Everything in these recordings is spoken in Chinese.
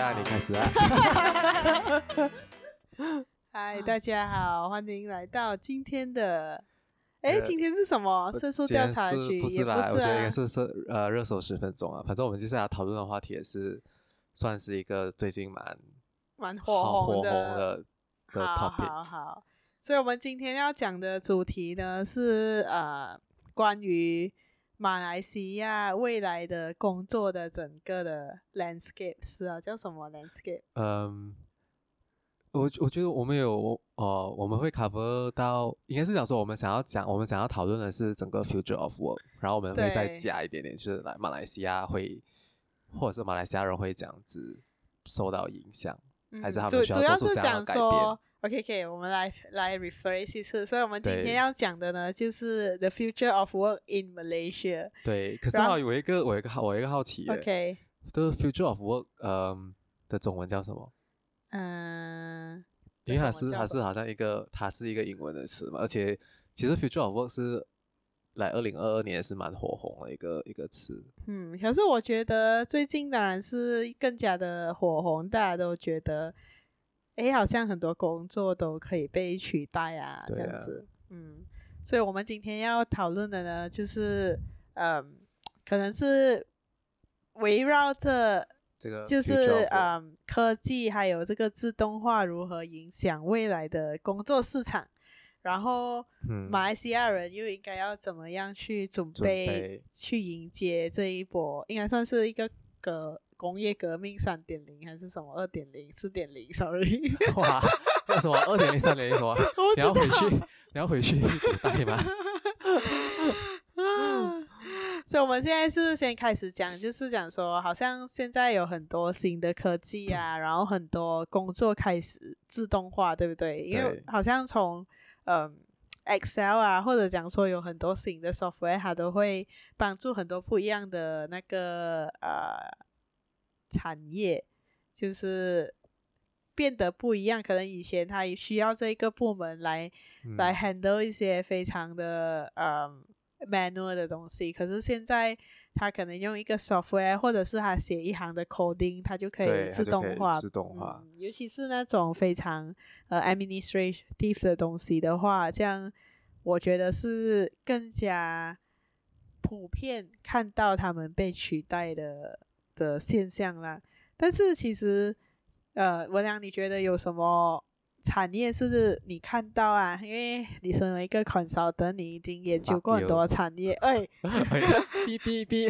啊，你开始啊。嗨，大家好，欢迎来到今天的。哎、欸，今天是什么？色素调查局？不是啦，不是啊、我觉得应该是是呃热搜十分钟啊。反正我们接下来讨论的话题也是算是一个最近蛮蛮火红的火红的的 topic。好好好，所以我们今天要讲的主题呢是呃关于。马来西亚未来的工作的整个的 landscape 是啊，叫什么 landscape？嗯，我我觉得我们有呃，我们会 cover 到，应该是讲说我们想要讲，我们想要讨论的是整个 future of work，然后我们会再加一点点，就是来马来西亚会，或者是马来西亚人会这样子受到影响，嗯、还是他们需要做出这样的改变？OK，OK，我们来来 rephrase 一次。所以，我们今天要讲的呢，就是 the future of work in Malaysia。对，可是我，有一个，我有一个好，我有一个好奇。OK，the future of work，嗯，的中文叫什么？嗯，因为它是它是好像一个，它是一个英文的词嘛。而且，其实 future of work 是来二零二二年是蛮火红的一个一个词。嗯，可是我觉得最近当然是更加的火红，大家都觉得。哎，好像很多工作都可以被取代啊，这样子。嗯，所以我们今天要讨论的呢，就是嗯，可能是围绕着这个，就是嗯，科技还有这个自动化如何影响未来的工作市场，然后马来西亚人又应该要怎么样去准备，去迎接这一波，应该算是一个个。工业革命三点零还是什么二点零四点零？Sorry，哇，那什么二点零三点零什么？你要回去，你要回去古代吗？所以我们现在是先开始讲，就是讲说，好像现在有很多新的科技啊，然后很多工作开始自动化，对不对？因为好像从嗯 Excel 啊，或者讲说有很多新的 software，它都会帮助很多不一样的那个呃。产业就是变得不一样，可能以前他也需要这个部门来、嗯、来 handle 一些非常的呃 manual 的东西，可是现在他可能用一个 software，或者是他写一行的 coding，他就可以自动化，自动化、嗯。尤其是那种非常呃 administrative 的东西的话，这样我觉得是更加普遍看到他们被取代的。的现象啦，但是其实，呃，文良，你觉得有什么产业是你看到啊？因为你身为一个 consultant，你已经研究过很多产业。哎，哔哔哔，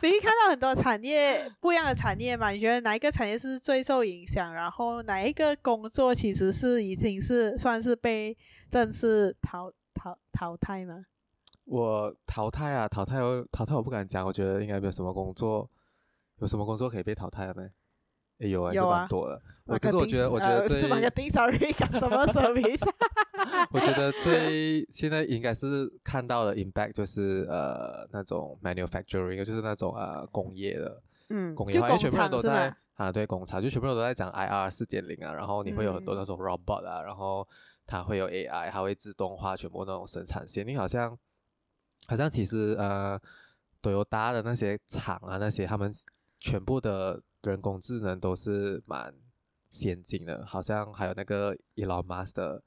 你一看到很多产业不一样的产业嘛？你觉得哪一个产业是最受影响？然后哪一个工作其实是已经是算是被正式淘淘淘汰吗？我淘汰啊，淘汰我淘汰我不敢讲，我觉得应该没有什么工作，有什么工作可以被淘汰的没？哎有啊，是蛮多的。我可是我觉得，我觉得最，呃、sorry，什么 service？我觉得最现在应该是看到的 impact 就是呃那种 manufacturing，就是那种呃工业的，嗯，工业化，因为全部人都在啊，对，工厂就全部人都在讲 IR 四点零啊，然后你会有很多那种 robot 啊，嗯、然后它会有 AI，它会自动化全部那种生产线，你好像。好像其实呃，都有大的那些厂啊，那些他们全部的人工智能都是蛮先进的。好像还有那个 Elon Musk 的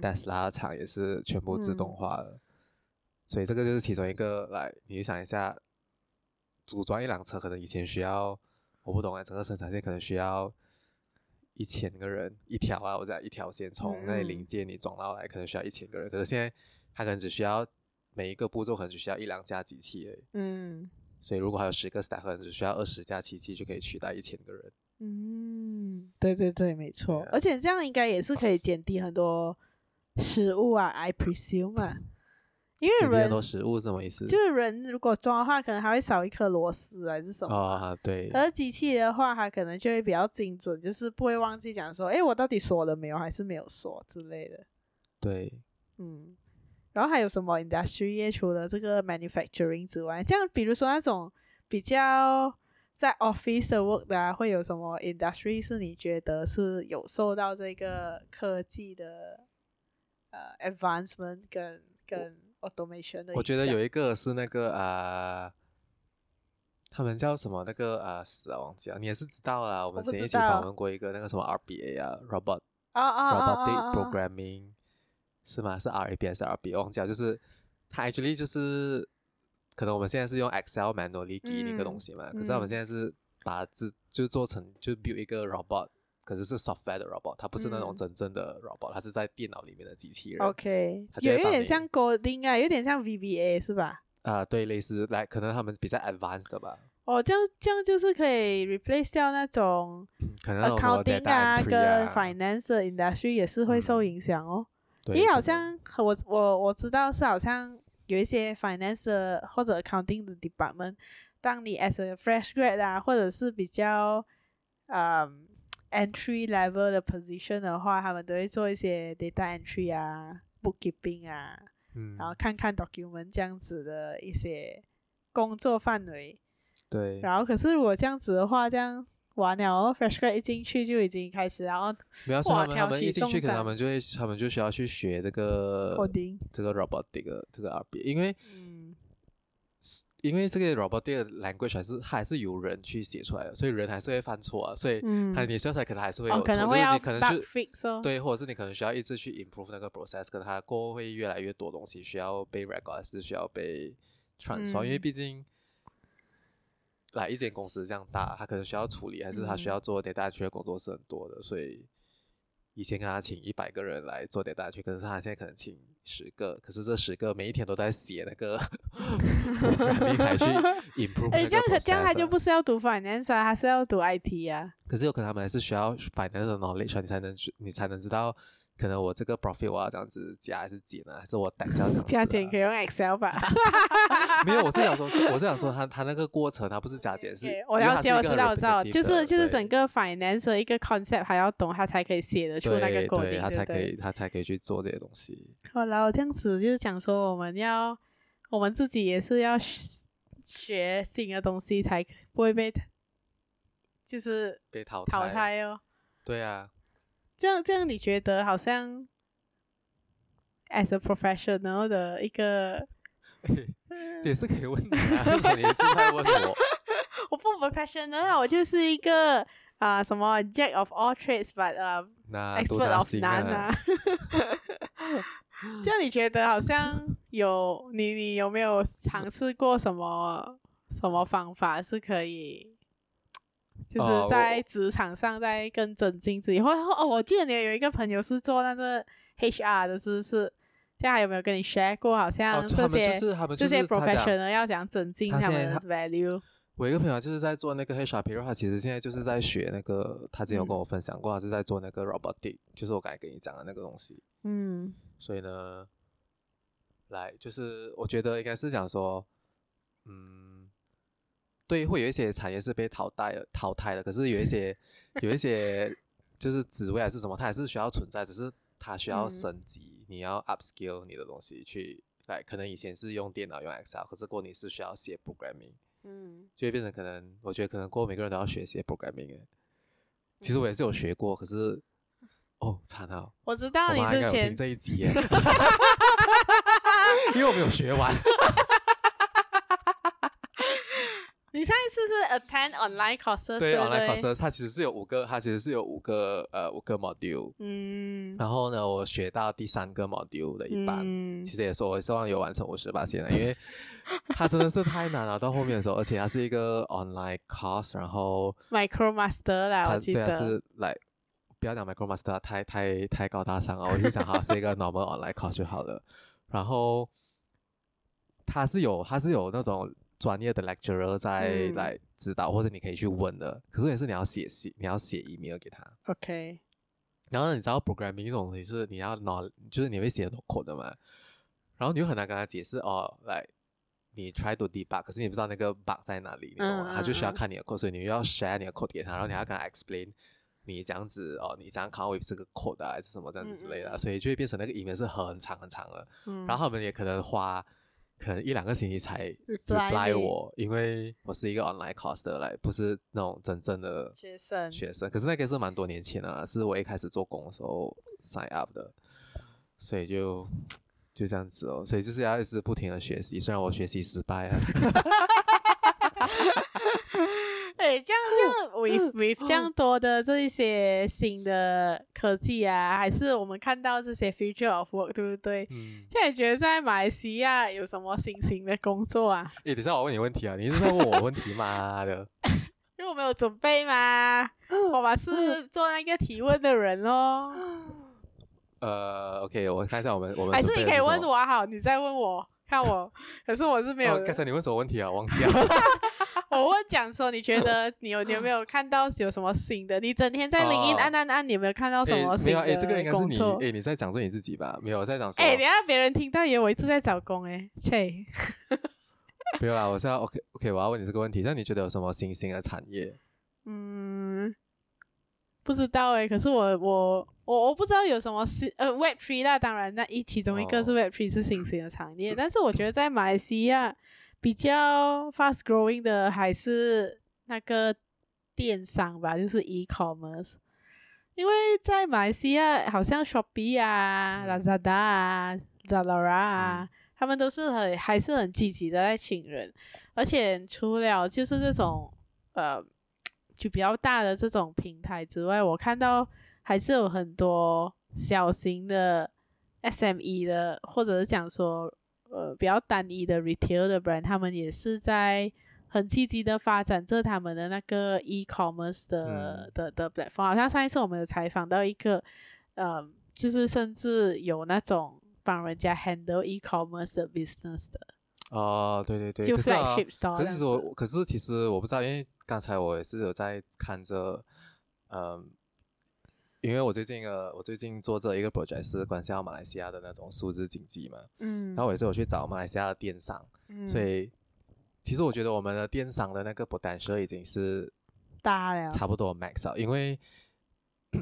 Tesla 厂也是全部自动化的。嗯、所以这个就是其中一个。来，你想一下，组装一辆车可能以前需要，我不懂啊，整个生产线可能需要一千个人一条啊，我讲一条线从那里零件你装到来，可能需要一千个人。可是现在它可能只需要。每一个步骤可能只需要一两架机器而已。嗯，所以如果还有十个 staff，可能只需要二十架机器就可以取代一千个人。嗯，对对对，没错。啊、而且这样应该也是可以减低很多食物啊，I presume 啊。因为人很多食物什么意思？就是人如果装的话，可能还会少一颗螺丝还是什么？啊，对。而机器的话，它可能就会比较精准，就是不会忘记讲说，哎，我到底锁了没有，还是没有锁之类的。对，嗯。然后还有什么 industry 业除了这个 manufacturing 之外，这样比如说那种比较在 office 的 work 的、啊，会有什么 industry 是你觉得是有受到这个科技的呃 advancement 跟跟 automation 的？我觉得有一个是那个呃，他们叫什么那个啊？死啊忘记了，你也是知道啦。我们前一起访问过一个那个什么 RBA 啊，robot，啊啊啊 robotic programming 是吗？是 RBA 还是 RBA？忘记了，就是它 actually 就是可能我们现在是用 Excel manually 记那个东西嘛，可是我们现在是把它制就做成就 build 一个 robot。可是是 software 的 robot，它不是那种真正的 robot，、嗯、它是在电脑里面的机器人。OK，有有点像 coding 啊，有点像 VBA 是吧？啊、呃，对，类似，来，可能他们比较 advanced 的吧。哦，这样这样就是可以 replace 掉那种 accounting 啊，跟 finance industry 也是会受影响哦。嗯、因为好像我我我知道是好像有一些 finance 或者 accounting 的 department，当你 as a fresh grad 啊，或者是比较嗯。entry level 的 position 的话，他们都会做一些 data entry 啊，bookkeeping 啊，嗯，然后看看 document 这样子的一些工作范围。对。然后，可是如果这样子的话，这样完了哦，fresh grad 一进去就已经开始，然后没有他们他们一进去，可能他们就会，他们就需要去学这个 coding，这个 robot 这个这个 RB，因为。嗯。因为这个 robotic language 还是还是由人去写出来的，所以人还是会犯错啊，所以他你写出来可能还是会有错，就是你可能是对，或者是你可能需要一直去 improve 那个 process，可能它过后会越来越多东西需要被 record，还是需要被 transfer，因为毕竟来一间公司这样大，他可能需要处理，还是他需要做 data entry 的工作是很多的，所以。以前跟他请一百个人来做 data entry，可是他现在可能请十个，可是这十个每一天都在写那个，还去 improve。哎，这样这样他就不是要读 finance，他是要读 IT 啊。可是有可能他们还是需要 finance knowledge，你才能你才能知道。可能我这个 profit 我要这样子加还是减呢？还是我 Excel 这样 子？加减可以用 Excel 吧？没有，我是想说，我是想说他，他他那个过程，他不是加减，是。我了解，我知道，我知道，就是就是整个 finance 的一个 concept 还要懂，他才可以写得出那个 coding，他才可以，他才可以去做这些东西。好了，我这样子就是讲说，我们要我们自己也是要学新的东西，才不会被就是被淘淘汰哦。对啊。这样这样，你觉得好像 as a professional 的一个，也是可以问的啊，你也是在问我。我不 professional 啊，我就是一个啊、呃、什么 jack of all trades，but 呃、uh, expert of none 啊。这样你觉得好像有你你有没有尝试过什么什么方法是可以？就是在职场上，在更增进自己。或哦，我记得你有一个朋友是做那个 HR 的，是不是？现在还有没有跟你 share 过？好像这些这些 professional 要怎样增进他们的 value？我一个朋友就是在做那个 HR，比如他其实现在就是在学那个，他之前有跟我分享过，他是在做那个 robotic，就是我刚才跟你讲的那个东西。嗯。所以呢，来就是我觉得应该是讲说，嗯。对，会有一些产业是被淘汰了，淘汰了。可是有一些，有一些就是职位还是什么，它还是需要存在，只是它需要升级。嗯、你要 upskill 你的东西去，来，可能以前是用电脑用 Excel，可是过你是需要写 programming，嗯，就会变成可能，我觉得可能过每个人都要学写 programming。其实我也是有学过，可是，哦，惨了，我知道你之前听这一集耶，因为我没有学完。你上一次是 attend online courses 对，对，online courses 它其实是有五个，它其实是有五个呃五个 module。嗯。然后呢，我学到第三个 module 的一半，嗯、其实也说我希望有完成五十八线了，因为 它真的是太难了。到后面的时候，而且它是一个 online course，然后 micromaster 啦，我记得。对，是来不要讲 micromaster，太太太高大上了。我就想哈，是一个 normal online course 就好了。然后它是有，它是有那种。专业的 lecturer 在来指导，嗯、或者你可以去问的。可是也是你要写信，你要写 email 给他。OK。然后你知道 programming 这种东西是你要 know，就是你会写很多 code 的嘛。然后你就很难跟他解释哦，来，你 try to debug，可是你不知道那个 bug 在哪里，你懂吗？嗯、他就需要看你的 code，所以你又要 share 你的 code 给他，然后你要跟他 explain 你这样子哦，你这样 come up with 这个 code 啊，还是什么这样子之类的，嗯、所以就会变成那个 email 是很长很长的。嗯、然后我们也可能花。可能一两个星期才 reply 我，因为我是一个 online course 的，来不是那种真正的学生。学生，可是那个是蛮多年前了，是我一开始做工的时候 sign up 的，所以就就这样子哦，所以就是要一直不停的学习，虽然我学习失败了。哎，这样这样，with with 这样多的这一些新的科技啊，还是我们看到这些 future of work，对不对？嗯。现在你觉得在马来西亚有什么新型的工作啊？哎，等下我问你问题啊，你是在问我问题吗？的，因为我没有准备嘛，我嘛是做那个提问的人哦。呃，OK，我看一下我们我们还是你可以问我好，你再问我看我，可是我是没有。刚才你问什么问题啊？忘记了。我问讲说，你觉得你有你有没有看到有什么新的？你整天在领英按按按，你有没有看到什么新的工作？哎，这个应该是你哎，你在讲说你自己吧？没有在讲说。哎，等下别人听到以为我一直在找工哎，切。没有啦，我是要 OK OK，我要问你这个问题，那你觉得有什么新兴的产业？嗯。不知道哎、欸，可是我我我我不知道有什么新呃 Web Three 那当然那一其中一个是 Web Three 是新兴的产业，但是我觉得在马来西亚比较 fast growing 的还是那个电商吧，就是 e-commerce，因为在马来西亚好像 Shopee 啊、Lazada 啊、Zalora 啊，他们都是很还是很积极的在请人，而且除了就是这种呃。就比较大的这种平台之外，我看到还是有很多小型的 SME 的，或者是讲说呃比较单一的 retail 的 brand，他们也是在很积极的发展着他们的那个 e-commerce 的、嗯、的的 platform。好像上一次我们有采访到一个，呃，就是甚至有那种帮人家 handle e-commerce 的 business 的。哦，对对对，就 flagship store。可是我，可是其实我不知道，因为。刚才我也是有在看着，嗯，因为我最近呃，我最近做这一个 project 是关系到马来西亚的那种数字经济嘛，嗯，然后我也是有去找马来西亚的电商，嗯，所以其实我觉得我们的电商的那个 potential 已经是大了，差不多 max 了，因为。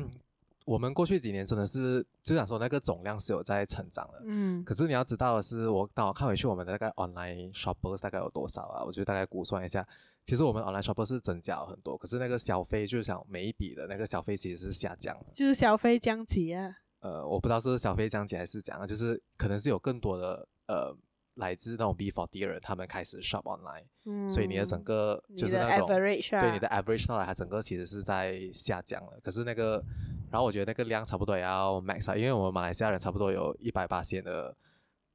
我们过去几年真的是就想说那个总量是有在成长的，嗯，可是你要知道的是，我当我看回去我们的那个 online shoppers 大概有多少啊？我就大概估算一下，其实我们 online shoppers 是增加了很多，可是那个消费就是想每一笔的那个消费其实是下降的，就是消费降级啊。呃，我不知道是消费降级还是怎样，就是可能是有更多的呃。来自那种 B40 的人，他们开始 shop online，嗯，所以你的整个就是那种对你的 average 上来，它整个其实是在下降了。可是那个，然后我觉得那个量差不多也要 max 啊，因为我们马来西亚人差不多有一百八千的，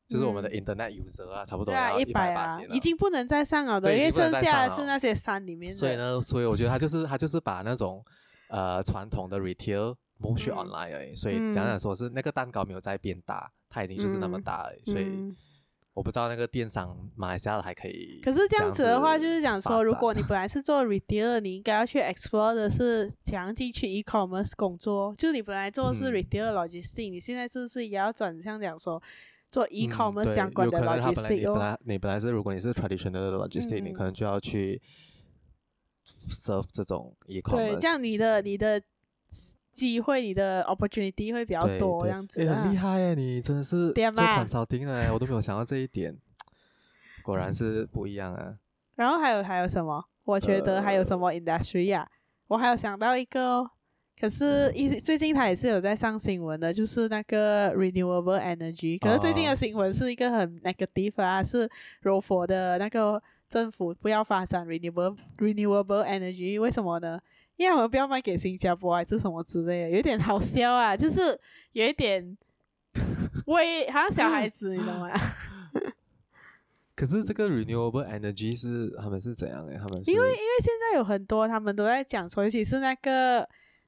就是我们的 internet user 啊，差不多要一百八千，已经不能再上了的，因为剩下的是那些山里面。所以呢，所以我觉得他就是他就是把那种呃传统的 retail move 去 online 而已。所以讲讲说是那个蛋糕没有在变大，它已经就是那么大了，所以。我不知道那个电商马来西亚的还可以。可是这样子的话，就是讲说，如果你本来是做 retail，你应该要去 explore 的是怎样进去 e-commerce 工作。就是你本来做的是 retail logistics，、嗯、你现在是不是也要转向讲说做 e-commerce 相关的 logistics？、嗯、本来你本来是如果你是 traditional 的 logistics，、嗯、你可能就要去 serve 这种 e-commerce。对，这样你的你的。机会，你的 opportunity 会比较多，这样子。哎，很厉害哎，你真的是做 consulting 哎，我都没有想到这一点，果然是不一样啊。然后还有还有什么？我觉得还有什么 industry 呀、啊？我还有想到一个，可是一最近他也是有在上新闻的，就是那个 renewable energy。可是最近的新闻是一个很 negative 啊，是柔佛的那个政府不要发展 renewable renewable energy，为什么呢？因为我们不要卖给新加坡还是什么之类的，有点好笑啊，就是有一点，喂，好像小孩子，你懂吗？可是这个 renewable energy 是他们是怎样的？他们是因为因为现在有很多他们都在讲说，尤其是那个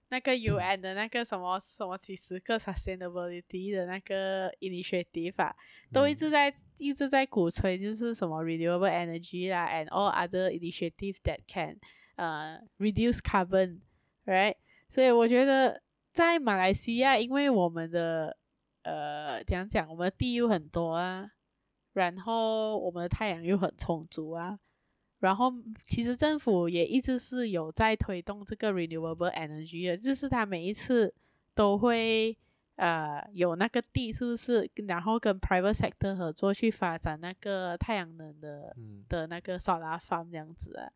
那个 UN 的那个什么什么几十个 sustainability 的那个 initiative 啊，都一直在、嗯、一直在鼓吹，就是什么 renewable energy 啦，and all other initiative that can 呃、uh，reduce carbon，right？所以我觉得在马来西亚，因为我们的呃，讲讲我们的地又很多啊，然后我们的太阳又很充足啊，然后其实政府也一直是有在推动这个 renewable energy 的，就是它每一次都会呃有那个地，是不是？然后跟 private sector 合作去发展那个太阳能的、嗯、的那个 solar farm 这样子啊。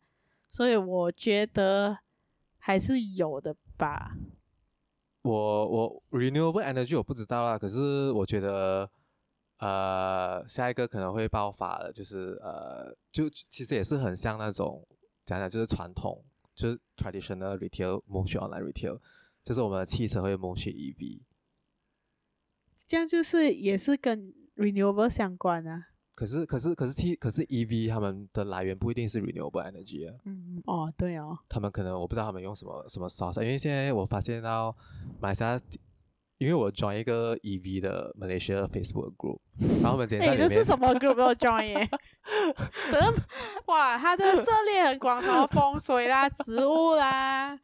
所以我觉得还是有的吧。我我 renewable energy 我不知道啦，可是我觉得，呃，下一个可能会爆发的，就是呃，就其实也是很像那种讲讲，就是传统，就是 traditional retail move to online retail，就是我们的汽车会 move 去 EV，这样就是也是跟 renewable 相关啊。可是可是可是 T 可是 EV 他们的来源不一定是 renewable energy 啊。嗯哦对哦。他们可能我不知道他们用什么什么 source，因为现在我发现到马来西亚，因为我 join 一个 EV 的 Malaysia Facebook group，然后我们今天在里面。这是什么 group 要 join？哇，它的涉猎很广，什么 风水啦、植物啦。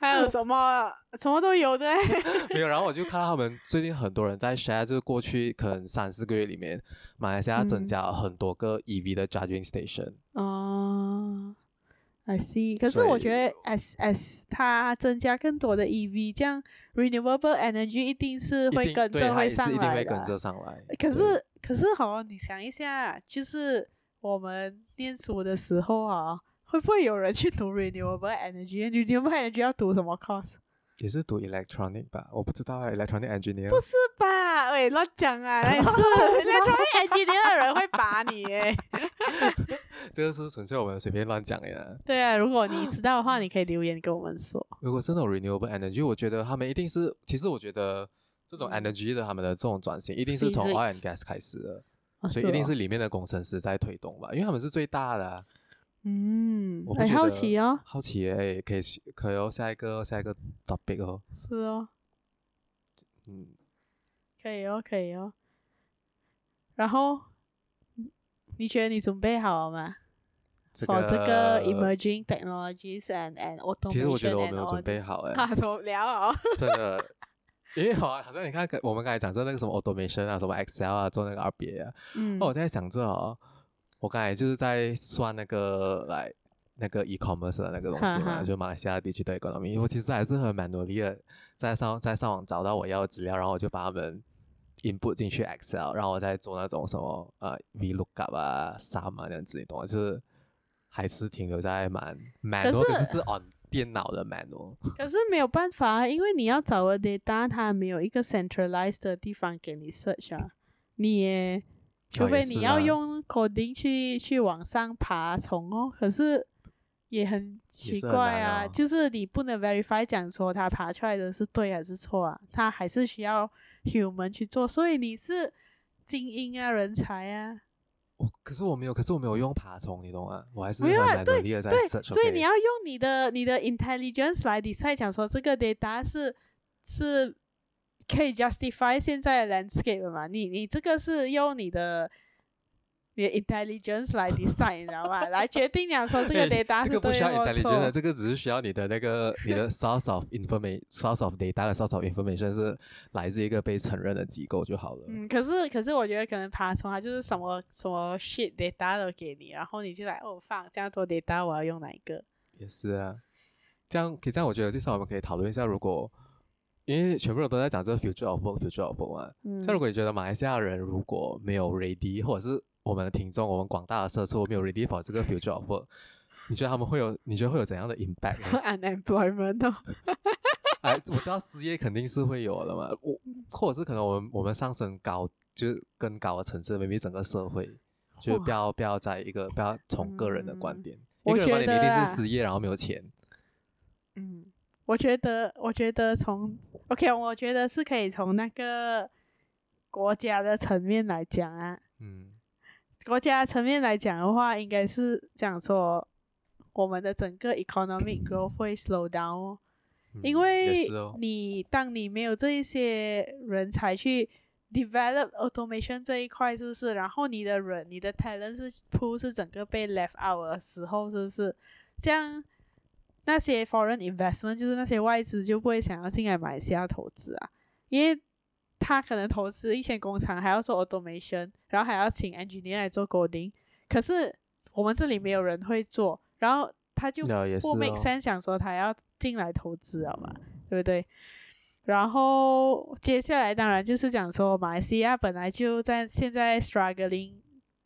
还有什么什么都有的，没有。然后我就看到他们最近很多人在 share，就是过去可能三四个月里面，马来西亚增加了很多个 EV 的 charging station。哦、uh,，I see。可是我觉得，as as 它增加更多的 EV，这样 renewable energy 一定是会跟着会上来的。一定会跟着上来。可是可是好，你想一下，就是我们念书的时候啊。会不会有人去读 renewable energy？renewable energy 要读什么 course？也是读 electronic 吧？我不知道，electronic engineer。不是吧？喂，乱讲啊！那是 electronic engineer 的人会把你 诶。这个是纯粹我们随便乱讲呀。对啊，如果你知道的话，你可以留言跟我们说。如果是那种 renewable energy，我觉得他们一定是，其实我觉得这种 energy 的他们的这种转型，一定是从 oil and gas 开始的，哦、所以一定是里面的工程师在推动吧，因为他们是最大的、啊。嗯，很好奇哦，好奇哎，可以可以哦，下一个下一个 topic 哦，是哦，嗯，可以哦，可以哦，然后你觉得你准备好了吗？这个 For 这个 emerging technologies and and automation，其实我觉得我没有准备好哎，啊，怎么聊哦？真的，因为好好像你看，我们刚才讲这那个什么 automation 啊，什么 Excel 啊，做那个 RBA 啊，嗯，我在想这哦。我刚才就是在算那个来那个 e-commerce 的那个东西嘛，就马来西亚地区的 economy。我其实还是很蛮努力的，在上在上网找到我要的资料，然后我就把它们 input 进去 Excel，然后我再做那种什么呃 VLOOKUP 啊、SUM 啊那样子，你懂吗？就是还是停留在蛮 manual，可是，可是是 on 电脑的 manual。可是没有办法，因为你要找个 data，它没有一个 centralized 的地方给你 search 啊，你也。除非你要用 coding 去去往上爬虫哦，可是也很奇怪啊，是就是你不能 verify 讲说它爬出来的是对还是错啊，它还是需要 human 去做，所以你是精英啊，人才啊。我可是我没有，可是我没有用爬虫，你懂吗？我还是没有啊，对对，所以你要用你的你的 intelligence 来 decide 讲说这个 data 是是。可以 justify 现在的 landscape 嘛？你你这个是用你的你的 intelligence 来 decide，你知道吗？来决定讲说这个 data 是对或错。这个不需要 intelligence，这个只是需要你的那个你的 source of information，source of data 的 source of information 是来自一个被承认的机构就好了。嗯，可是可是我觉得可能爬虫它就是什么什么 shit data 都给你，然后你就来哦放这样多 data，我要用哪一个？也是啊，这样可以这样，我觉得至少我们可以讨论一下，如果。因为全部人都在讲这个 future of work，future of work 嘛。嗯。那如果你觉得马来西亚人如果没有 ready，或者是我们的听众，我们广大的社畜没有 ready for 这个 future of work，你觉得他们会有？你觉得会有怎样的 impact？Unemployment 哦。哎，我知道失业肯定是会有的嘛。我或者是可能我们我们上升高，就是更高的层次，maybe 整个社会就不要不要在一个不要从个人的观点，一个人观点一定是失业然后没有钱。嗯。我觉得，我觉得从 OK，我觉得是可以从那个国家的层面来讲啊。嗯，国家层面来讲的话，应该是讲说我们的整个 economic growth 会 slow down 哦，嗯，因为你当你没有这一些人才去 develop automation 这一块，是不是？然后你的人，你的 talent 是 pool 是整个被 left out 的时候，是不是？这样。那些 foreign investment 就是那些外资就不会想要进来马来西亚投资啊，因为他可能投资一些工厂，还要做 automation，然后还要请 engineer 来做 coding，可是我们这里没有人会做，然后他就不 make sense 想说他要进来投资，好吗？对不对？然后接下来当然就是讲说马来西亚本来就在现在 struggling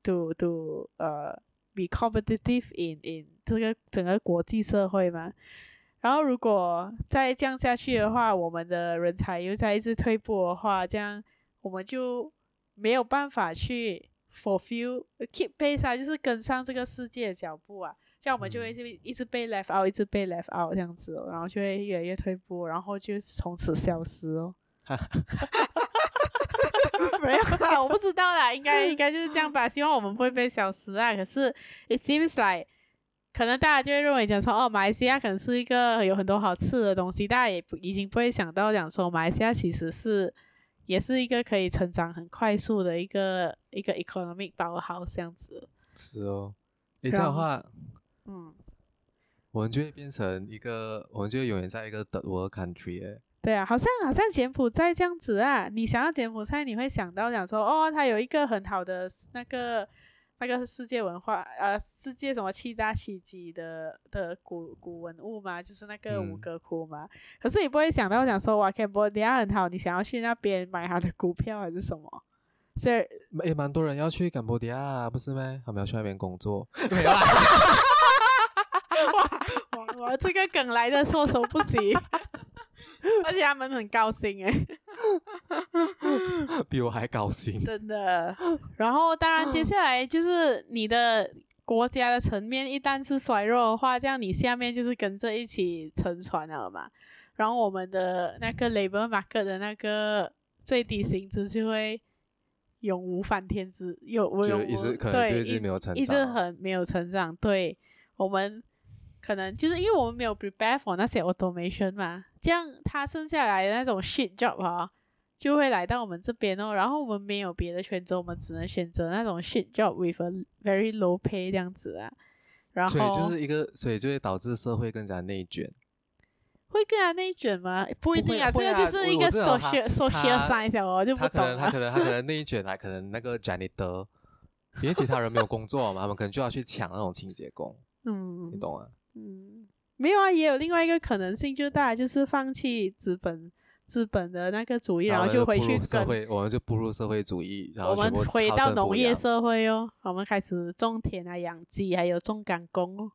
to to 呃、uh, be competitive in in 这个整个国际社会嘛，然后如果再降下去的话，我们的人才又在一直退步的话，这样我们就没有办法去 fulfill keep pace 啊，就是跟上这个世界的脚步啊，这样我们就会一直被 left out，一直被 left out 这样子哦，然后就会越来越退步，然后就从此消失哦。没有啦，我不知道啦，应该应该就是这样吧。希望我们不会被消失啊。可是 it seems like 可能大家就会认为讲说，哦，马来西亚可能是一个有很多好吃的东西，大家也不已经不会想到讲说，马来西亚其实是也是一个可以成长很快速的一个一个 economic powerhouse 这样子。是哦，你这样的话，嗯，我们就会变成一个，我们就会永远在一个 third world country 诶。对啊，好像好像柬埔寨这样子啊，你想要柬埔寨，你会想到讲说，哦，它有一个很好的那个那个世界文化，呃，世界什么七大奇迹的的古古文物嘛，就是那个吴哥窟嘛。嗯、可是你不会想到讲说，哇，柬埔寨很好，你想要去那边买它的股票还是什么？所以也蛮多人要去柬埔寨啊，不是吗？他们要去那边工作。哇哇哇！这个梗来的措手不及。而且他们很高兴哎，比我还高兴，真的。然后当然接下来就是你的国家的层面一旦是衰弱的话，这样你下面就是跟着一起沉船了嘛。然后我们的那个 labor market 的那个最低薪资就会永无翻天之有我永一直可能就一直没有成长，一直很没有成长。对我们。可能就是因为我们没有 prepare for 那些 automation 嘛，这样他剩下来的那种 shit job 啊，就会来到我们这边哦。然后我们没有别的选择，我们只能选择那种 shit job with a very low pay 这样子啊。然后，所以就是一个，所以就会导致社会更加内卷。会更加内卷吗？不一定啊，这个就是一个 social social science 哦，就不懂了。他可能他可能他可能内卷，啊可能那个 janitor，因为其他人没有工作嘛，他们可能就要去抢那种清洁工。嗯，你懂啊？嗯，没有啊，也有另外一个可能性，就是大家就是放弃资本资本的那个主义，然后就回去社会，我们就步入社会主义，然后我们回到农业社会哦，我们开始种田啊、养鸡，还有种干工哦。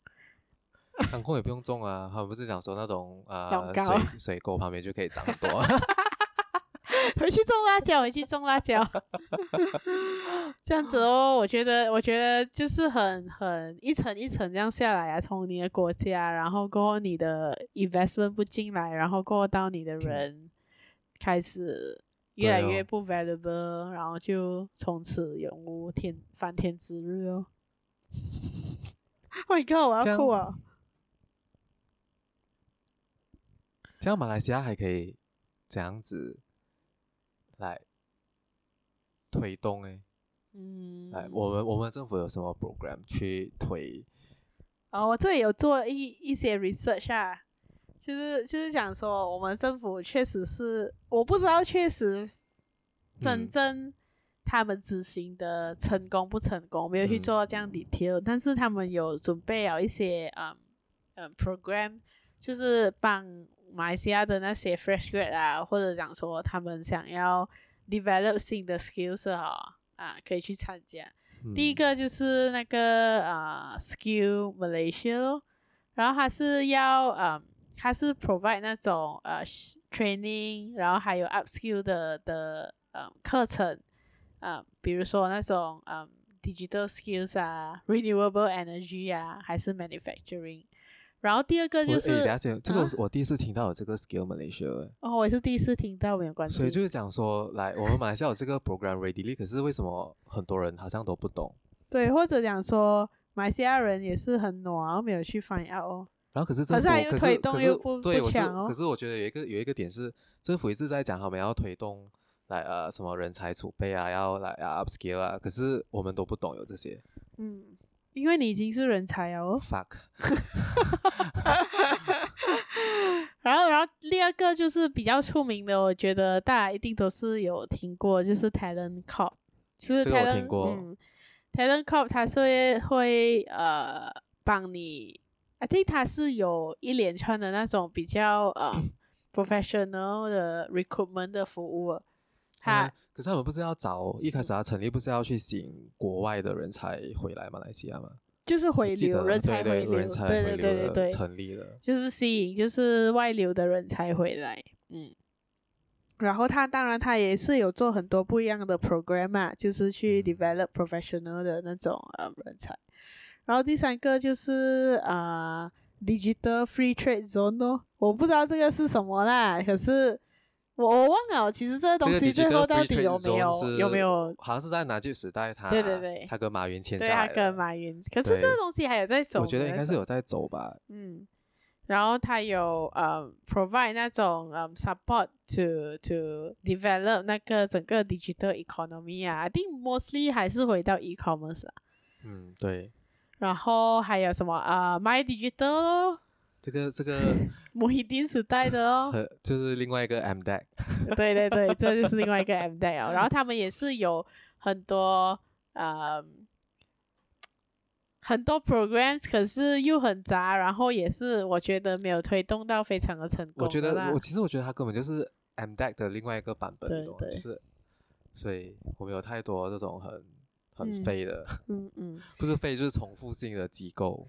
干工也不用种啊，他们不是讲说那种呃水 水沟旁边就可以长很多。回去种辣椒，回去种辣椒，这样子哦。我觉得，我觉得就是很很一层一层这样下来啊。从你的国家，然后过后你的 investment 不进来，然后过后到你的人开始越来越不 valuable，哦，然后就从此永无天翻天之日哦。我靠，我要哭啊！这样马来西亚还可以这样子。来推动诶，嗯，来，我们我们政府有什么 program 去推？哦，我这里有做一一些 research 啊，就是就是讲说，我们政府确实是，我不知道确实真正他们执行的成功不成功，嗯、没有去做这样 detail，、嗯、但是他们有准备了一些嗯嗯 program，就是帮。马来西亚的那些 fresh grad 啊，或者讲说他们想要 develop 新的 skills 啊，啊，可以去参加。嗯、第一个就是那个啊、呃、Skill Malaysia，然后它是要啊，它、呃、是 provide 那种呃 training，然后还有 upskill 的的呃课程，啊、呃，比如说那种嗯、呃、digital skills 啊，renewable energy 啊，还是 manufacturing。然后第二个就是，这个我第一次听到有这个 Skill Malaysia。哦，我也是第一次听到，没有关系。所以就是讲说，来我们马来西亚有这个 program ready，可是为什么很多人好像都不懂？对，或者讲说，马来西亚人也是很暖，没有去 find out 哦。然后可是政府，可是又推动又不对，不强哦。可是我觉得有一个有一个点是，政府一直在讲他们要推动来呃什么人才储备啊，要来啊 upskill 啊，可是我们都不懂有这些。嗯。因为你已经是人才哦。Fuck。然后，然后第二个就是比较出名的，我觉得大家一定都是有听过，就是 Talent Corp，就是 Talent，嗯，Talent Corp，它是会，会呃帮你，I think 它是有一连串的那种比较呃 professional 的 recruitment 的服务。他可是他们不是要找一开始他成立不是要去吸引国外的人才回来马来西亚吗？就是回流人才回流，人才回流，对对对对，成立了，就是吸引就是外流的人才回来。嗯，然后他当然他也是有做很多不一样的 program 嘛，就是去 develop professional 的那种呃人才。然后第三个就是啊、呃、digital free trade zone 哦，我不知道这个是什么啦，可是。我我忘了，其实这个东西最后到底有没有有没有？好像是在纳吉时代他，他对对对，他跟马云签下对，他跟马云，可是这个东西还有在走。我觉得应该是有在走吧。嗯，然后他有呃 provide 那种呃 support to to develop 那个整个 digital economy 啊，I think mostly 还是回到 e-commerce 啊。嗯，对。然后还有什么啊、uh,，my digital。这个这个，摩一定时代的哦，就是另外一个 MDEC，对对对，这就是另外一个 MDEC 哦。然后他们也是有很多呃很多 programs，可是又很杂，然后也是我觉得没有推动到非常的成功。我觉得我其实我觉得它根本就是 MDEC 的另外一个版本，对对，就是所以我们有太多这种很很废的，嗯嗯，不是废就是重复性的机构。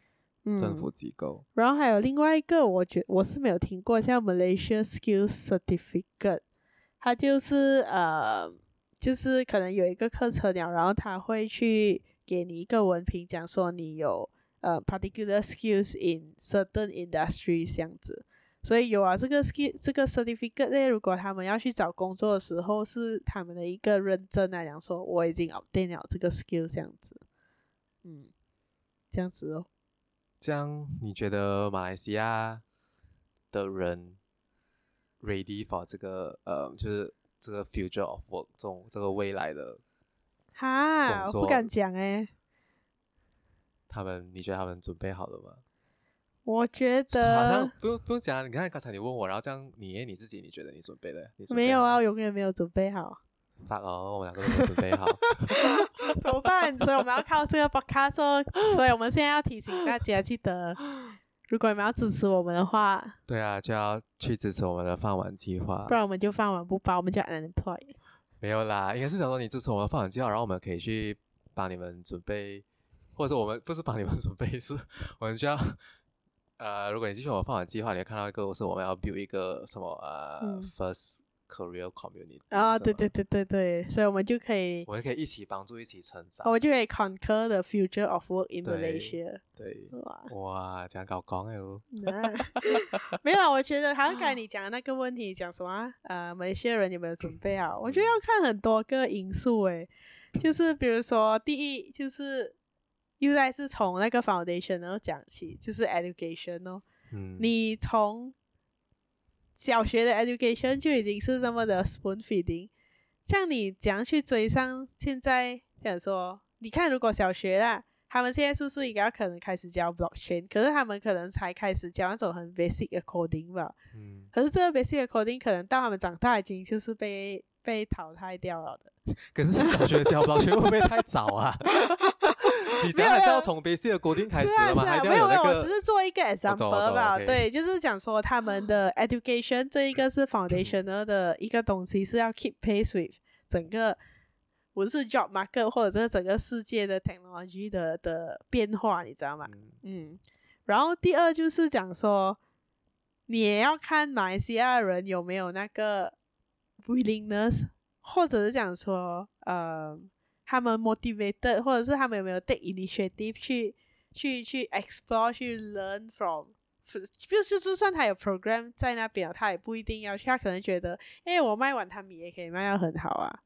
政府机构、嗯，然后还有另外一个，我觉我是没有听过，像 Malaysia Skills Certificate，它就是呃，就是可能有一个课程了，然后他会去给你一个文凭，讲说你有呃 particular skills in certain industries 这样子，所以有啊，这个 skill 这个 certificate 呢，如果他们要去找工作的时候，是他们的一个认证来讲说我已经 obtain 了这个 skill 这样子，嗯，这样子哦。这样，你觉得马来西亚的人 ready for 这个呃，就是这个 future of work 这种这个未来的哈，我不敢讲哎。他们，你觉得他们准备好了吗？我觉得好像不用不用讲。啊你看刚才你问我，然后这样你你自己，你觉得你准备了？没有啊，我永远没有准备好。发哦，我们两个都没准备好，怎么办？所以我们要靠这个 podcast 说，所以我们现在要提醒大家，记得如果你们要支持我们的话，对啊，就要去支持我们的饭碗计划，不然我们就饭碗不保，我们就 unemployed。没有啦，应该是想说你支持我们的饭碗计划，然后我们可以去帮你们准备，或者是我们不是帮你们准备，是我们需要呃，如果你继续我们饭碗计划，你会看到一个是我们要 build 一个什么呃、嗯、first。Career community 啊、哦，对对对对对，所以我们就可以，我们可以一起帮助，一起成长，我们就可以 conquer the future of work in Malaysia。对，哇哇，这样搞讲哟。没有，我觉得刚才 你讲的那个问题，讲什么？呃，马来西亚人有没有准备好？我觉得要看很多个因素，诶，就是比如说，第一就是又再是从那个 foundation 然后讲起，就是 education 哦，嗯，你从。小学的 education 就已经是那么的 spoon feeding，像你怎样去追上现在？想说，你看，如果小学啦，他们现在是不是应该可能开始教 blockchain？可是他们可能才开始教那种很 basic 的 coding 吧。嗯。可是这个 basic 的 coding 可能到他们长大已经就是被被淘汰掉了的。可是小学教 blockchain 会不会太早啊？你这样还是要从 basic 的 coding 开始的吗？没有没有，我只是做一个 example 吧。对，就是讲说他们的 education 这一个是 foundational 的一个东西，是要 keep pace with 整个，不是 job market 或者是整个世界的 technology 的的变化，你知道吗？嗯。然后第二就是讲说，你也要看马来西亚人有没有那个 willingness，或者是讲说，呃。他们 motivated，或者是他们有没有 take initiative 去去去 explore 去 learn from，就是就算他有 program 在那边，他也不一定要去。他可能觉得，哎，我卖碗汤米也可以卖得很好啊。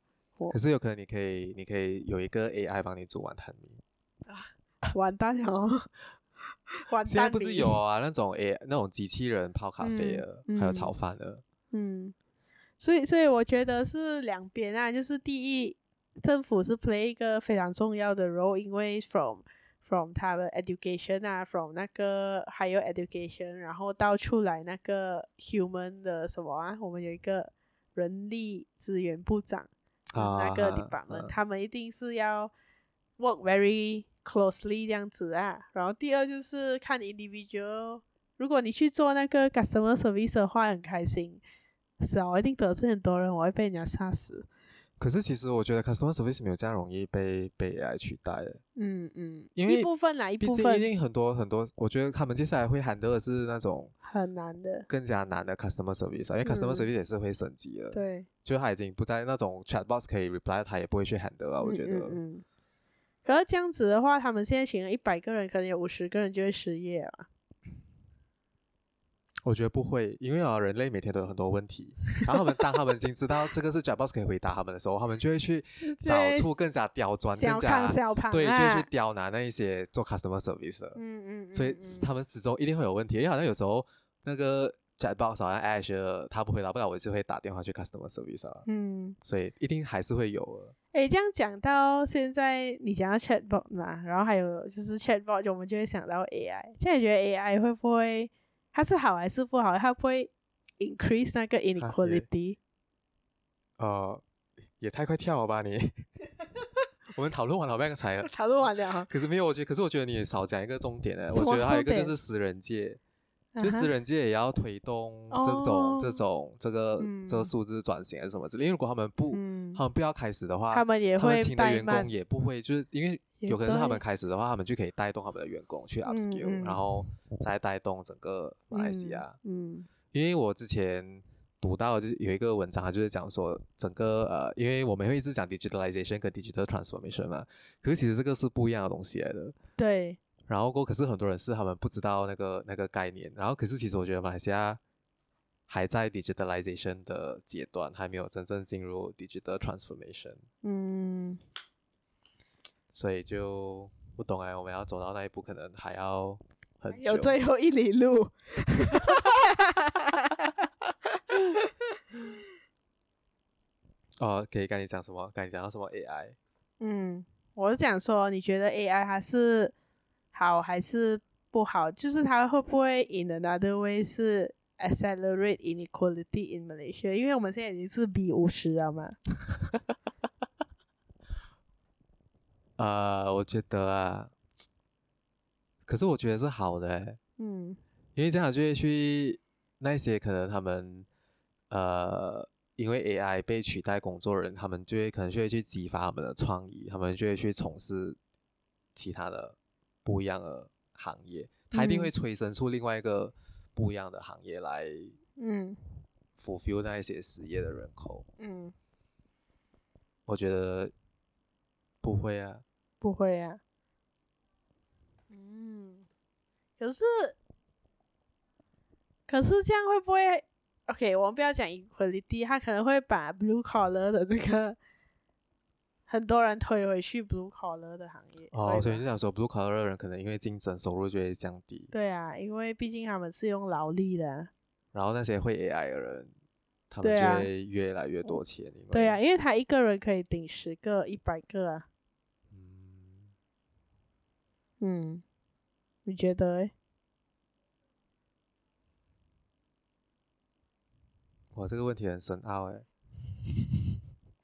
可是有可能你可以，你可以有一个 AI 帮你煮碗汤米啊，完蛋了，完蛋。现在不是有啊，那种 A 那种机器人泡咖啡的，嗯、还有炒饭的。嗯，所以所以我觉得是两边啊，就是第一。政府是 play 一个非常重要的 role，因为 from from 他的 education 啊，from 那个 higher education，然后到出来那个 human 的什么啊，我们有一个人力资源部长，就是那个 department，、啊、他们一定是要 work very closely 这样子啊。然后第二就是看 individual，如果你去做那个 customer service 的话，很开心，是啊，我一定得罪很多人，我会被人家杀死。可是其实我觉得 customer service 没有这样容易被被 AI 取代的。嗯嗯，因为一部分哪一部分？毕竟很多很多，我觉得他们接下来会 handle 的是那种很难的、更加难的 customer service，因为 customer service 也是会升级的。对，就他已经不在那种 chatbox 可以 reply，他也不会去 handle 啊。我觉得。嗯，嗯。可是这样子的话，他们现在请了一百个人，可能有五十个人就会失业啊。我觉得不会，因为啊，人类每天都有很多问题。然后他们当他们已经 知道这个是 Chatbox 可以回答他们的时候，他们就会去 找出更加刁钻、更加对，就会去刁难那一些做 customer service 的。嗯嗯，嗯。所以他们始终一定会有问题，因为好像有时候那个 Chatbox 好像 Ash 他不回答不了，我就会打电话去 customer service 啊。嗯。所以一定还是会有的。诶，这样讲到现在，你讲到 Chatbot 嘛，然后还有就是 Chatbot，就我们就会想到 AI。现在觉得 AI 会不会？它是好还是不好？它不会 increase 那个 inequality？呃，也太快跳了吧你！我们讨论完了半个才讨论完了。可是没有，我觉得，可是我觉得你也少讲一个重点呢。我觉得还有一个就是食人界，就私人界也要推动这种、uh. 这种这个、嗯、这个数字转型还是什么之类。因为如果他们不、嗯，他们不要开始的话，他们也会请的员工也不会，就是因为。有可能是他们开始的话，他们就可以带动他们的员工去 upskill，然后再带动整个马来西亚。嗯，嗯，因为我之前读到就是有一个文章，它就是讲说整个呃，因为我们会一直讲 digitalization 跟 digital transformation 嘛，可是其实这个是不一样的东西来的。对。然后过，可是很多人是他们不知道那个那个概念。然后，可是其实我觉得马来西亚还在 digitalization 的阶段，还没有真正进入 digital transformation。嗯。所以就不懂哎，我们要走到那一步，可能还要很久。有最后一里路。哦，可以跟你讲什么？跟你讲到什么 AI？嗯，我是讲说，你觉得 AI 它是好还是不好？就是它会不会 in another way 是 accelerate inequality in Malaysia？因为我们现在已经是 B 五十了嘛。呃，我觉得啊，可是我觉得是好的，欸，嗯，因为这样就会去那些可能他们呃，因为 AI 被取代工作人，他们就会可能就会去激发他们的创意，他们就会去从事其他的不一样的行业，它一定会催生出另外一个不一样的行业来，嗯，fulfill 那一些失业的人口，嗯，我觉得不会啊。不会啊，嗯，可是，可是这样会不会？OK，我们不要讲 equality，他可能会把 blue collar 的这个很多人推回去 blue collar 的行业。哦，所以就想说 blue collar 的人可能因为竞争收入就会降低。对啊，因为毕竟他们是用劳力的。然后那些会 AI 的人，他们就会越来越多钱。对啊，因为他一个人可以顶十个、一百个啊。嗯，嗯你觉得？哎，哇，这个问题很深奥哎，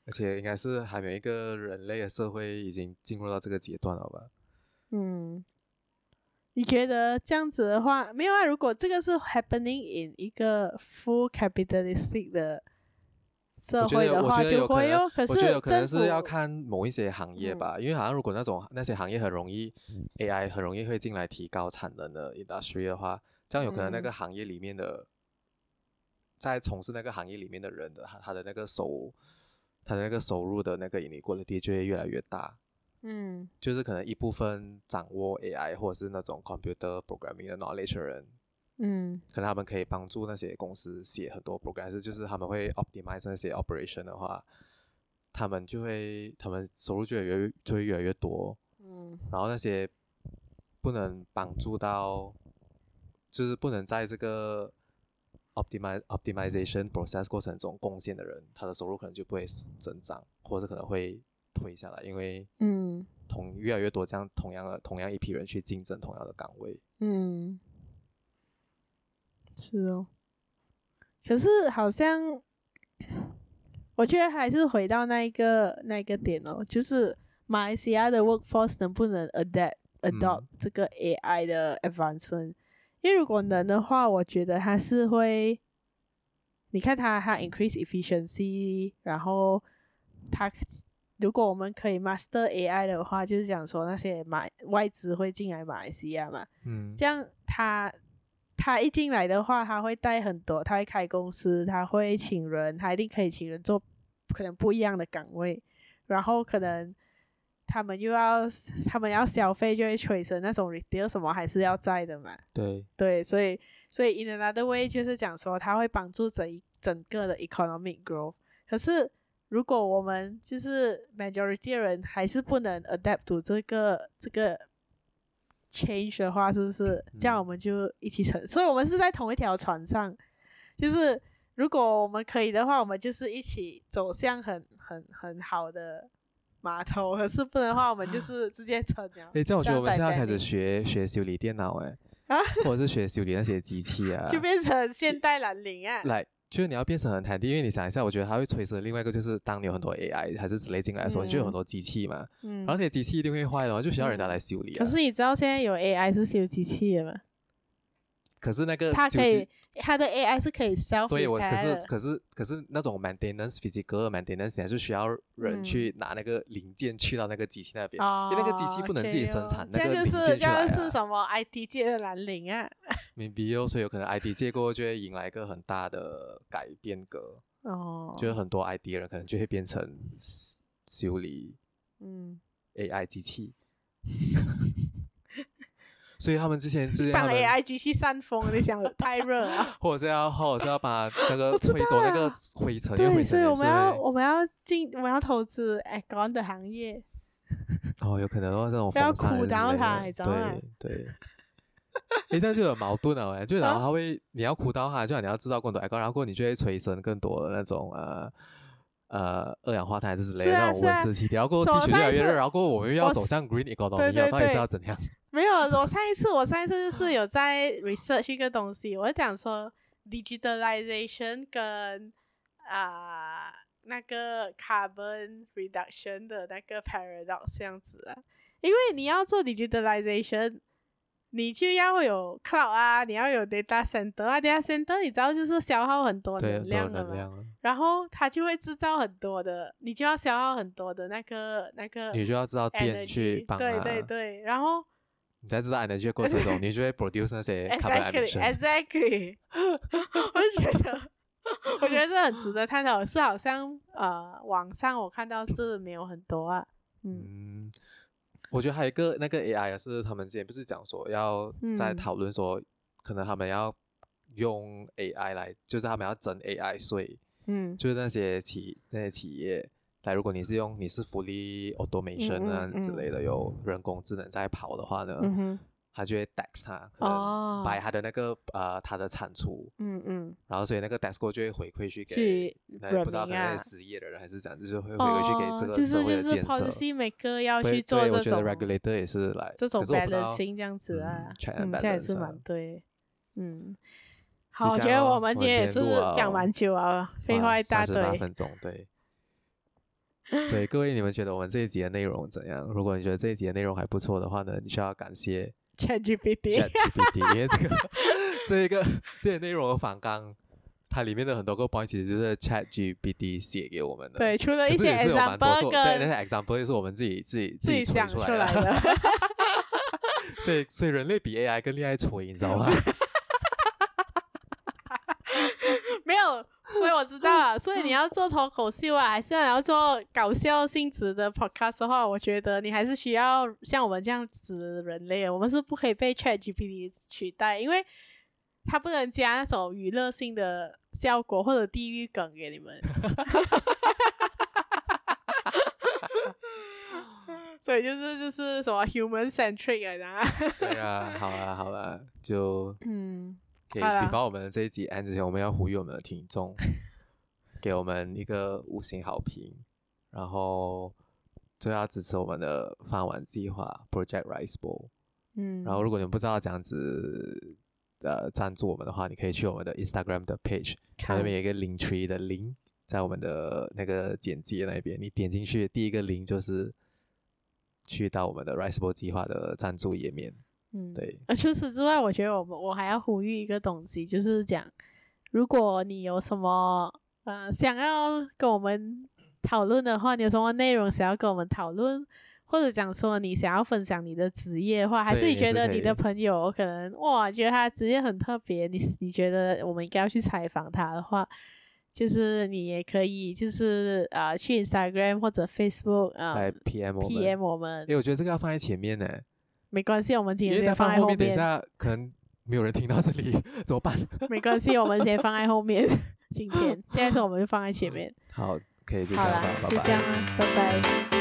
而且应该是还没有一个人类的社会已经进入到这个阶段了吧？嗯，你觉得这样子的话，没有啊？如果这个是 happening in 一个 full capitalistic 的。社会的话就会有，可是我觉得有可能是要看某一些行业吧，嗯、因为好像如果那种那些行业很容易、嗯、AI 很容易会进来提高产能的 industry 的话，这样有可能那个行业里面的、嗯、在从事那个行业里面的人的他他的那个收他的那个收入的那个盈利过的就会越来越大。嗯，就是可能一部分掌握 AI 或者是那种 computer programming 的 knowledge 的人。嗯，可能他们可以帮助那些公司写很多 program，是就是他们会 optimize 那些 operation 的话，他们就会他们收入就会越就会越来越多。嗯，然后那些不能帮助到，就是不能在这个 optimize optimization process 过程中贡献的人，他的收入可能就不会增长，或者可能会退下来，因为嗯，同越来越多这样同样的同样一批人去竞争同样的岗位。嗯。是哦，可是好像 我觉得还是回到那一个那一个点哦，就是马来西亚的 workforce 能不能 adapt adopt 这个 AI 的 advancement？因为如果能的话，我觉得它是会，你看它它 increase efficiency，然后他如果我们可以 master AI 的话，就是讲说那些买外资会进来马来西亚嘛，嗯，这样他他一进来的话，他会带很多，他会开公司，他会请人，他一定可以请人做可能不一样的岗位，然后可能他们又要他们要消费，就会催生那种 retail 什么还是要在的嘛，对对，所以所以 in another way 就是讲说它会帮助整一整个的 economic growth，可是。如果我们就是 majority 的人还是不能 adapt to 这个这个 change 的话，是不是？这样我们就一起沉。所以，我们是在同一条船上。就是如果我们可以的话，我们就是一起走向很很很好的码头。可是不能的话，我们就是直接沉了。诶，这样我觉得我们现在开始学学修理电脑，诶，啊，或者是学修理那些机器啊，就变成现代蓝领啊。来。就是你要变成很 handy，因为你想一下，我觉得它会催生另外一个，就是当你有很多 AI 还是之类进来的时候，嗯、你就有很多机器嘛，嗯、然后那些机器一定会坏的话，就需要人家来修理、啊。可是你知道现在有 AI 是修机器的吗？可是那个它可以，它的 AI 是可以 self 对，我可是可是可是那种 maintenance physical maintenance 还是需要人去拿那个零件去到那个机器那边，嗯、因为那个机器不能自己生产那个零件出来、啊。这就是这就是什么 IT 界的蓝领啊？Maybe 哦，所以有可能 IT 界过后就会迎来一个很大的改变革哦，就是很多 IT 的人可能就会变成修理嗯 AI 机器。所以他们之前之前放 AI 机器扇风，你想太热了？或者是要，或者是要把那个 吹走那个灰尘，对，所以我们要我们要进我们要投资 Aircon 的行业。哦，有可能的话，这种不要苦到他，你知道吗？对对。哎，这样就有矛盾了，哎，就然后他会，你要哭到他，就你要制造更多 Aircon，然后你就会催生更多的那种呃呃二氧化碳之类的那种温室气体，然后过地球越来越热，然后过我们又要走向 Green Economy，到底是要怎样？没有，我上一次我上一次就是有在 research 一个东西，我讲说 digitalization 跟啊、呃、那个 carbon reduction 的那个 paradox 这样子啊，因为你要做 digitalization，你就要有 cloud 啊，你要有 data center 啊，data center 你知道就是消耗很多能量的嘛，然后它就会制造很多的，你就要消耗很多的那个那个，你就要知道电去帮对对对，然后。你在知道 energy 的过程中，你就会 produce 那些 carbon emission。Exactly，我就觉得，我觉得这很值得探讨。是好像呃，网上我看到是没有很多啊。嗯，嗯我觉得还有一个那个 AI 是他们之前不是讲说要在讨论说，可能他们要用 AI 来，就是他们要整 AI 税。嗯，就是那些企那些企业。来，如果你是用你是 fully automation 啊之类的，有人工智能在跑的话呢，嗯他就会 tax 它，可能把他的那个呃他的产出，嗯嗯，然后所以那个 tax 过就会回馈去给，那不知道可能是失业的人还是怎样，就是会回馈去给这个社会的建设。policy maker 要去做这种，我觉得 regulator 也是来这种 balancing 这样子啊，嗯，这也是蛮对，嗯，好，我觉得我们今天也是讲蛮久啊，废话一大堆，三十八分钟，对。所以各位，你们觉得我们这一集的内容怎样？如果你觉得这一集的内容还不错的话呢，你需要感谢 ChatGPT。ChatGPT，因为这个 这一个这些内容的反纲，它里面的很多个 point 其实就是 ChatGPT 写给我们的。对，除了一些 example，对，那些 example 也是我们自己自己自己想出来的。所以，所以人类比 AI 更厉害锤，你知道吗？没有。所以我知道了，所以你要做脱口秀啊，还是要做搞笑性质的 podcast 的话，我觉得你还是需要像我们这样子的人类，我们是不可以被 ChatGPT 取代，因为它不能加那种娱乐性的效果或者地域梗给你们。所以就是就是什么 human centric 啊？对啊，好啊好啊，就嗯。给，比方我们的这一集安之前，我们要呼吁我们的听众，给我们一个五星好评，然后就要支持我们的饭碗计划 Project Rice Bowl。嗯，然后如果你们不知道这样子呃赞助我们的话，你可以去我们的 Instagram 的 page，它那边有一个 link tree 的 link，在我们的那个简介那边，你点进去第一个 link 就是去到我们的 Rice Bowl 计划的赞助页面。嗯，对。呃，除此之外，我觉得我们我还要呼吁一个东西，就是讲，如果你有什么呃想要跟我们讨论的话，你有什么内容想要跟我们讨论，或者讲说你想要分享你的职业的话，还是你觉得你的朋友可能哇，觉得他职业很特别，你你觉得我们应该要去采访他的话，就是你也可以，就是啊、呃，去 Instagram 或者 Facebook 啊、呃、来 PM 我们，PM 我们。因为我觉得这个要放在前面呢。没关系，我们今天先放在后面。等一下可能没有人听到这里，怎么办？没关系，我们先放在后面。今天 现在是我们就放在前面。好，可以就这样，好啦，拜拜。就这样啊，拜拜。